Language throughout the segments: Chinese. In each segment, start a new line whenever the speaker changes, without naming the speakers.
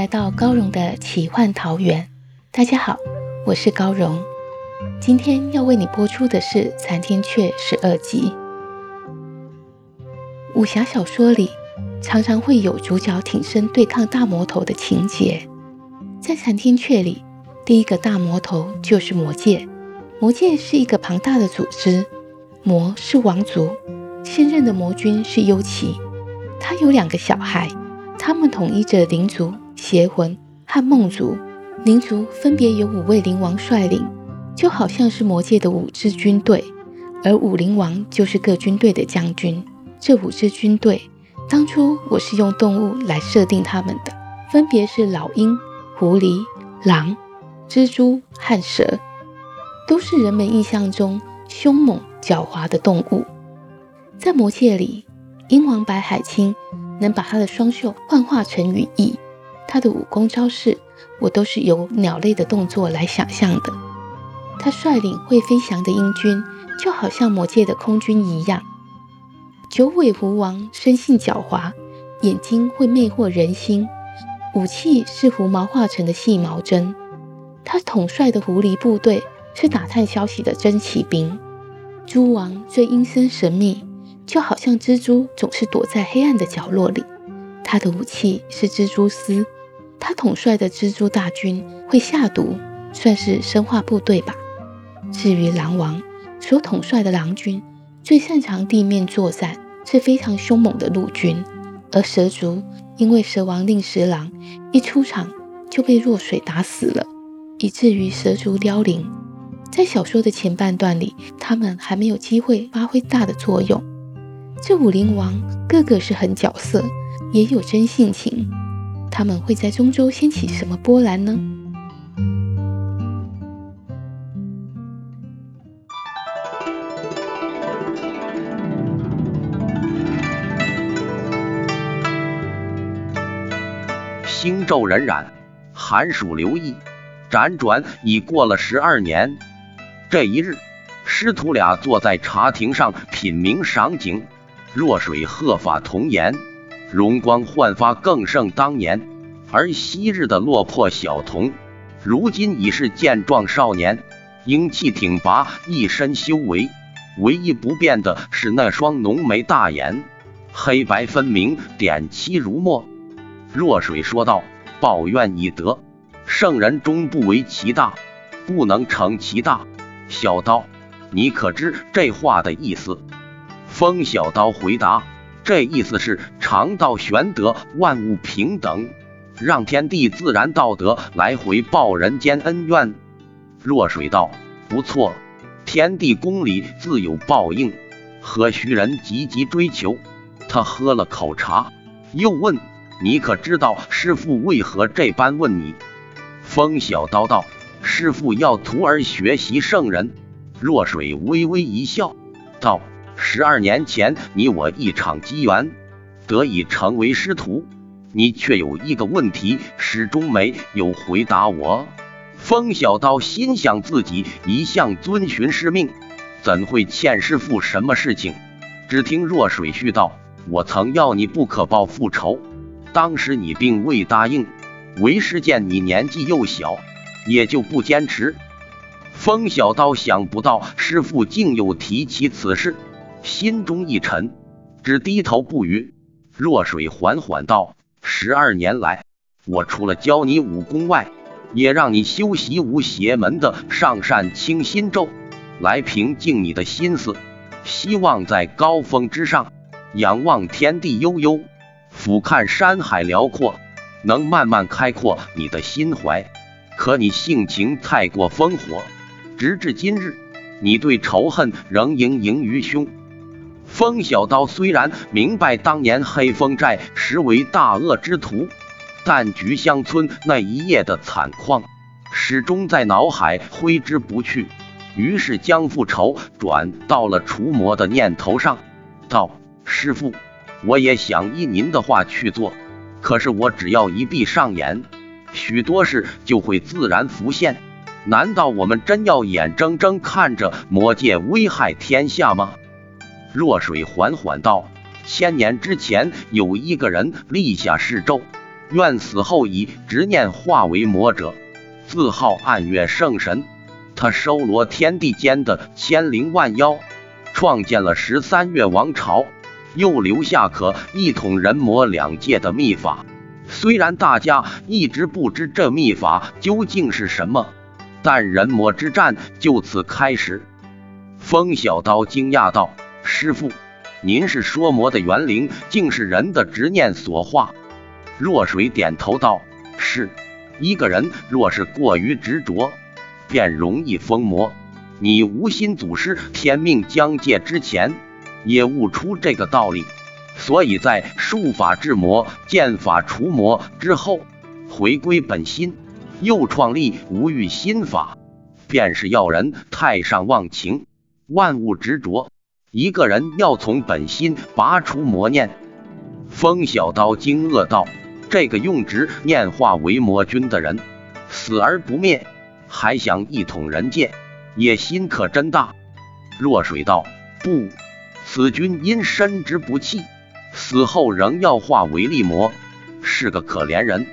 来到高荣的奇幻桃源。大家好，我是高荣。今天要为你播出的是《残天阙》十二集。武侠小说里常常会有主角挺身对抗大魔头的情节。在《残天阙》里，第一个大魔头就是魔界。魔界是一个庞大的组织，魔是王族，现任的魔君是幽奇，他有两个小孩。他们统一着灵族、邪魂和梦族。灵族分别由五位灵王率领，就好像是魔界的五支军队，而五灵王就是各军队的将军。这五支军队，当初我是用动物来设定他们的，分别是老鹰、狐狸、狼、蜘蛛和蛇，都是人们印象中凶猛狡猾的动物。在魔界里，鹰王白海清。能把他的双袖幻化成羽翼，他的武功招式我都是由鸟类的动作来想象的。他率领会飞翔的鹰军，就好像魔界的空军一样。九尾狐王生性狡猾，眼睛会魅惑人心，武器是狐毛化成的细毛针。他统帅的狐狸部队是打探消息的真骑兵。蛛王最阴森神秘。就好像蜘蛛总是躲在黑暗的角落里，他的武器是蜘蛛丝。他统帅的蜘蛛大军会下毒，算是生化部队吧。至于狼王所统帅的狼军，最擅长地面作战，是非常凶猛的陆军。而蛇族因为蛇王令十郎一出场就被弱水打死了，以至于蛇族凋零。在小说的前半段里，他们还没有机会发挥大的作用。这武灵王个个是狠角色，也有真性情。他们会在中州掀起什么波澜呢？
星昼荏苒，寒暑流溢，辗转已过了十二年。这一日，师徒俩坐在茶亭上品茗赏景。若水鹤发童颜，容光焕发更胜当年。而昔日的落魄小童，如今已是健壮少年，英气挺拔，一身修为。唯一不变的是那双浓眉大眼，黑白分明，点漆如墨。若水说道：“报怨已得，圣人终不为其大，不能成其大。”小刀，你可知这话的意思？风小刀回答：“这意思是常道玄德，万物平等，让天地自然道德来回报人间恩怨。”若水道：“不错，天地公理自有报应，何须人积极追求？”他喝了口茶，又问：“你可知道师傅为何这般问你？”风小刀道：“师傅要徒儿学习圣人。”若水微微一笑，道。十二年前，你我一场机缘，得以成为师徒。你却有一个问题，始终没有回答我。风小刀心想，自己一向遵循师命，怎会欠师傅什么事情？只听若水絮道：“我曾要你不可报复仇，当时你并未答应。为师见你年纪又小，也就不坚持。”风小刀想不到师傅竟又提起此事。心中一沉，只低头不语。若水缓缓道：“十二年来，我除了教你武功外，也让你修习无邪门的上善清心咒，来平静你的心思。希望在高峰之上，仰望天地悠悠，俯瞰山海辽阔，能慢慢开阔你的心怀。可你性情太过烽火，直至今日，你对仇恨仍盈盈于胸。风小刀虽然明白当年黑风寨实为大恶之徒，但菊香村那一夜的惨况始终在脑海挥之不去，于是将复仇转到了除魔的念头上，道：“师傅，我也想依您的话去做，可是我只要一闭上眼，许多事就会自然浮现。难道我们真要眼睁睁看着魔界危害天下吗？”若水缓缓道：“千年之前，有一个人立下誓咒，愿死后以执念化为魔者，自号暗月圣神。他收罗天地间的千灵万妖，创建了十三月王朝，又留下可一统人魔两界的秘法。虽然大家一直不知这秘法究竟是什么，但人魔之战就此开始。”风小刀惊讶道。师傅，您是说魔的元灵，竟是人的执念所化？若水点头道：“是。一个人若是过于执着，便容易疯魔。你无心祖师天命将界之前，也悟出这个道理，所以在术法治魔、剑法除魔之后，回归本心，又创立无欲心法，便是要人太上忘情，万物执着。”一个人要从本心拔出魔念，风小刀惊愕道：“这个用执念化为魔君的人，死而不灭，还想一统人界，野心可真大。”若水道：“不，此君因身之不弃，死后仍要化为力魔，是个可怜人。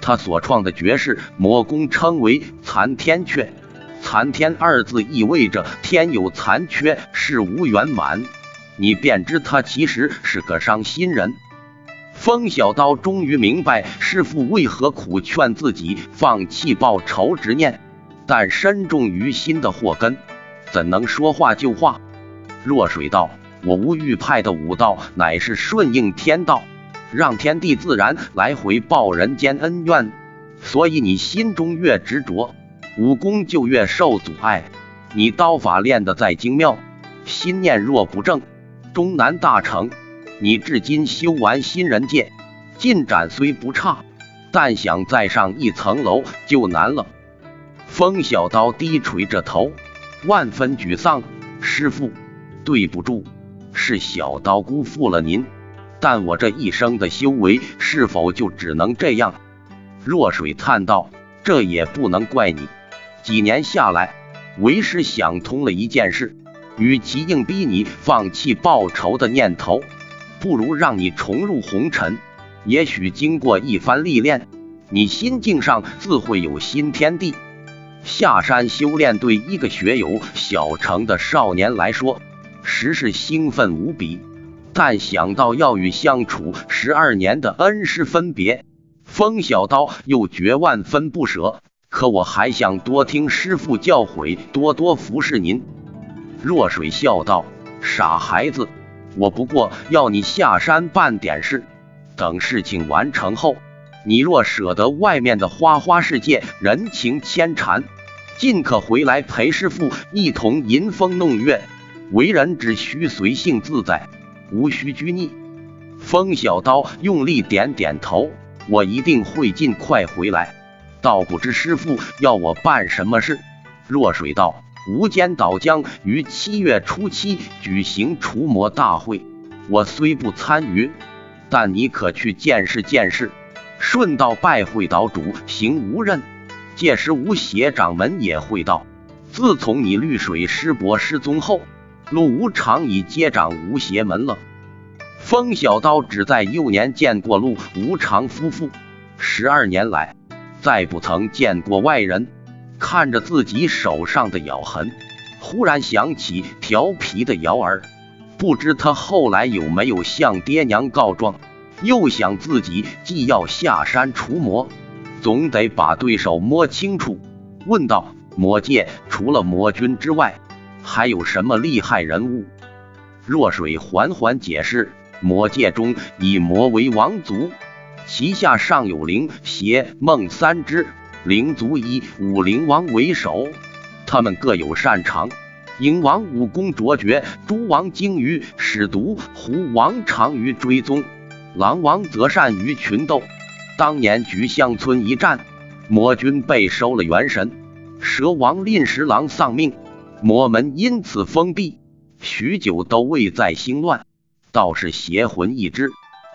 他所创的绝世魔功称为残天阙。”残天二字意味着天有残缺，事无圆满，你便知他其实是个伤心人。风小刀终于明白师傅为何苦劝自己放弃报仇执念，但深重于心的祸根，怎能说话就话？若水道，我无欲派的武道乃是顺应天道，让天地自然来回报人间恩怨，所以你心中越执着。武功就越受阻碍，你刀法练得再精妙，心念若不正，终难大成。你至今修完新人界，进展虽不差，但想再上一层楼就难了。风小刀低垂着头，万分沮丧。师傅，对不住，是小刀辜负了您。但我这一生的修为，是否就只能这样？若水叹道：“这也不能怪你。”几年下来，为师想通了一件事：与其硬逼你放弃报仇的念头，不如让你重入红尘。也许经过一番历练，你心境上自会有新天地。下山修炼对一个学有小成的少年来说，实是兴奋无比。但想到要与相处十二年的恩师分别，风小刀又觉万分不舍。可我还想多听师傅教诲，多多服侍您。若水笑道：“傻孩子，我不过要你下山办点事，等事情完成后，你若舍得外面的花花世界、人情牵缠，尽可回来陪师傅一同吟风弄月。为人只需随性自在，无需拘泥。”风小刀用力点点头：“我一定会尽快回来。”道不知师傅要我办什么事？若水道，无间岛将于七月初七举行除魔大会，我虽不参与，但你可去见识见识，顺道拜会岛主行无任。届时吴邪掌门也会到。自从你绿水师伯失踪后，陆无常已接掌吴邪门了。风小刀只在幼年见过陆无常夫妇，十二年来。再不曾见过外人，看着自己手上的咬痕，忽然想起调皮的瑶儿，不知他后来有没有向爹娘告状。又想自己既要下山除魔，总得把对手摸清楚。问道：“魔界除了魔君之外，还有什么厉害人物？”若水缓缓解释：“魔界中以魔为王族。”旗下尚有灵邪梦三只，灵族以武灵王为首，他们各有擅长。鹰王武功卓绝，诸王精于使毒，狐王长于追踪，狼王则善于群斗。当年菊香村一战，魔军被收了元神，蛇王令十郎丧命，魔门因此封闭，许久都未再兴乱。倒是邪魂一只，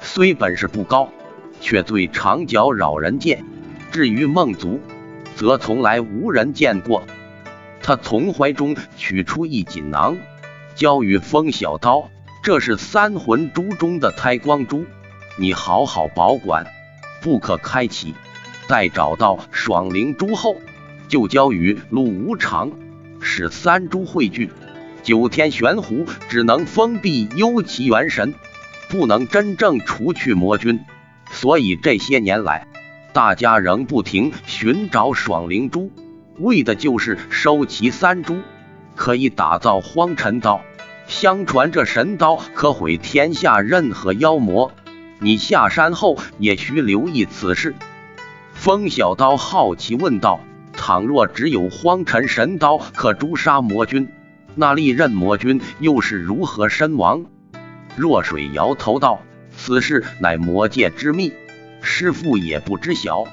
虽本事不高，却最长角扰人见。至于梦族，则从来无人见过。他从怀中取出一锦囊，交与风小刀：“这是三魂珠中的胎光珠，你好好保管，不可开启。待找到爽灵珠后，就交与陆无常，使三珠汇聚。九天玄壶只能封闭幽奇元神，不能真正除去魔君。所以这些年来，大家仍不停寻找爽灵珠。”为的就是收齐三珠，可以打造荒尘刀。相传这神刀可毁天下任何妖魔。你下山后也需留意此事。风小刀好奇问道：“倘若只有荒尘神刀可诛杀魔君，那利刃魔君又是如何身亡？”若水摇头道：“此事乃魔界之秘，师傅也不知晓。”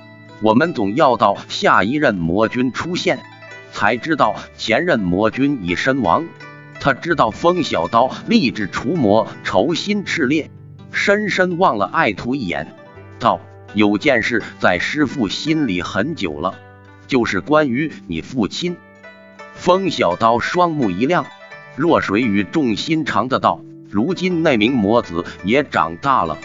我们总要到下一任魔君出现，才知道前任魔君已身亡。他知道风小刀立志除魔，仇心炽烈，深深望了爱徒一眼，道：“有件事在师父心里很久了，就是关于你父亲。”风小刀双目一亮，若水语重心长的道：“如今那名魔子也长大了，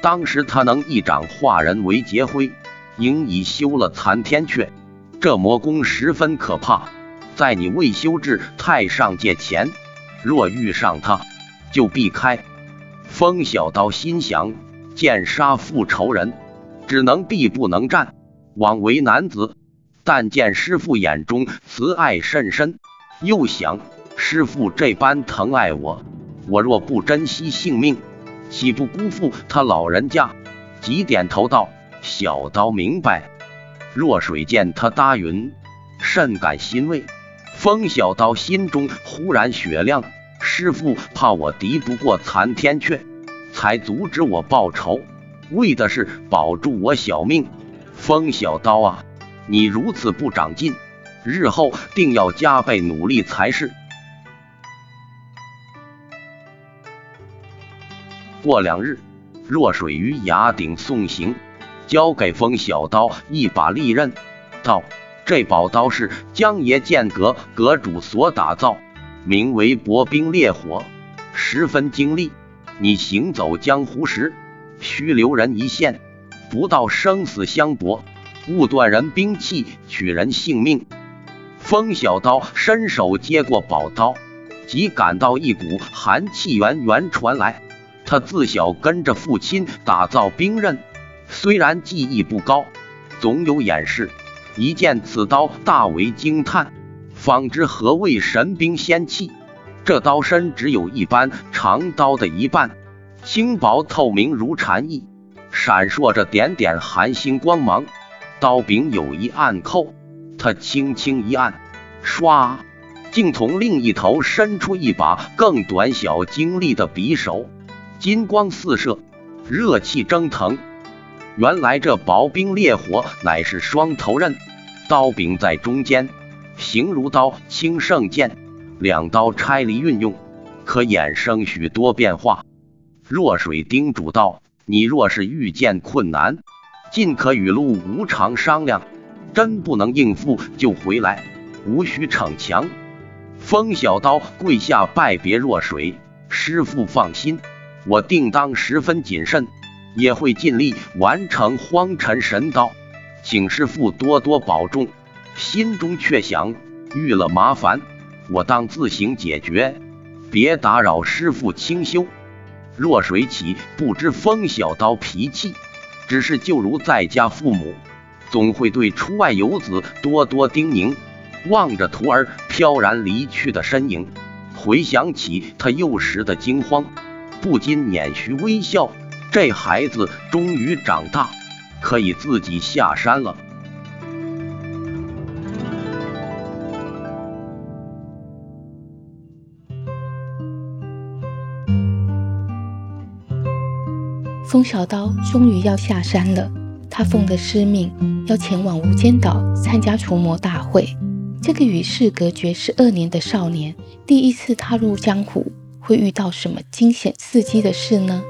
当时他能一掌化人为劫灰。”应已修了残天阙，这魔功十分可怕。在你未修至太上界前，若遇上他，就避开。风小刀心想：见杀父仇人，只能避不能战，枉为男子。但见师父眼中慈爱甚深，又想师父这般疼爱我，我若不珍惜性命，岂不辜负他老人家？即点头道。小刀明白，若水见他答允，甚感欣慰。风小刀心中忽然雪亮，师傅怕我敌不过残天阙，才阻止我报仇，为的是保住我小命。风小刀啊，你如此不长进，日后定要加倍努力才是。过两日，若水于崖顶送行。交给风小刀一把利刃，道：“这宝刀是江爷剑阁阁主所打造，名为薄冰烈火，十分精利。你行走江湖时，须留人一线，不到生死相搏，勿断人兵器，取人性命。”风小刀伸手接过宝刀，即感到一股寒气源源传来。他自小跟着父亲打造兵刃。虽然技艺不高，总有掩饰。一见此刀，大为惊叹，方知何谓神兵仙器。这刀身只有一般长刀的一半，轻薄透明如蝉翼，闪烁着点点寒星光芒。刀柄有一暗扣，他轻轻一按，唰，竟从另一头伸出一把更短小精利的匕首，金光四射，热气蒸腾。原来这薄冰烈火乃是双头刃，刀柄在中间，形如刀，轻胜剑。两刀拆离运用，可衍生许多变化。若水叮嘱道：“你若是遇见困难，尽可与陆无常商量。真不能应付，就回来，无需逞强。”风小刀跪下拜别若水师傅，放心，我定当十分谨慎。也会尽力完成荒尘神刀，请师傅多多保重。心中却想，遇了麻烦，我当自行解决，别打扰师傅清修。若水起不知风小刀脾气，只是就如在家父母，总会对出外游子多多叮咛。望着徒儿飘然离去的身影，回想起他幼时的惊慌，不禁捻须微笑。这孩子终于长大，可以自己下山了。
风小刀终于要下山了，他奉的师命要前往无间岛参加除魔大会。这个与世隔绝十二年的少年，第一次踏入江湖，会遇到什么惊险刺激的事呢？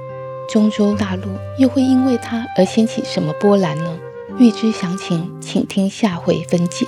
中州大陆又会因为他而掀起什么波澜呢？欲知详情，请听下回分解。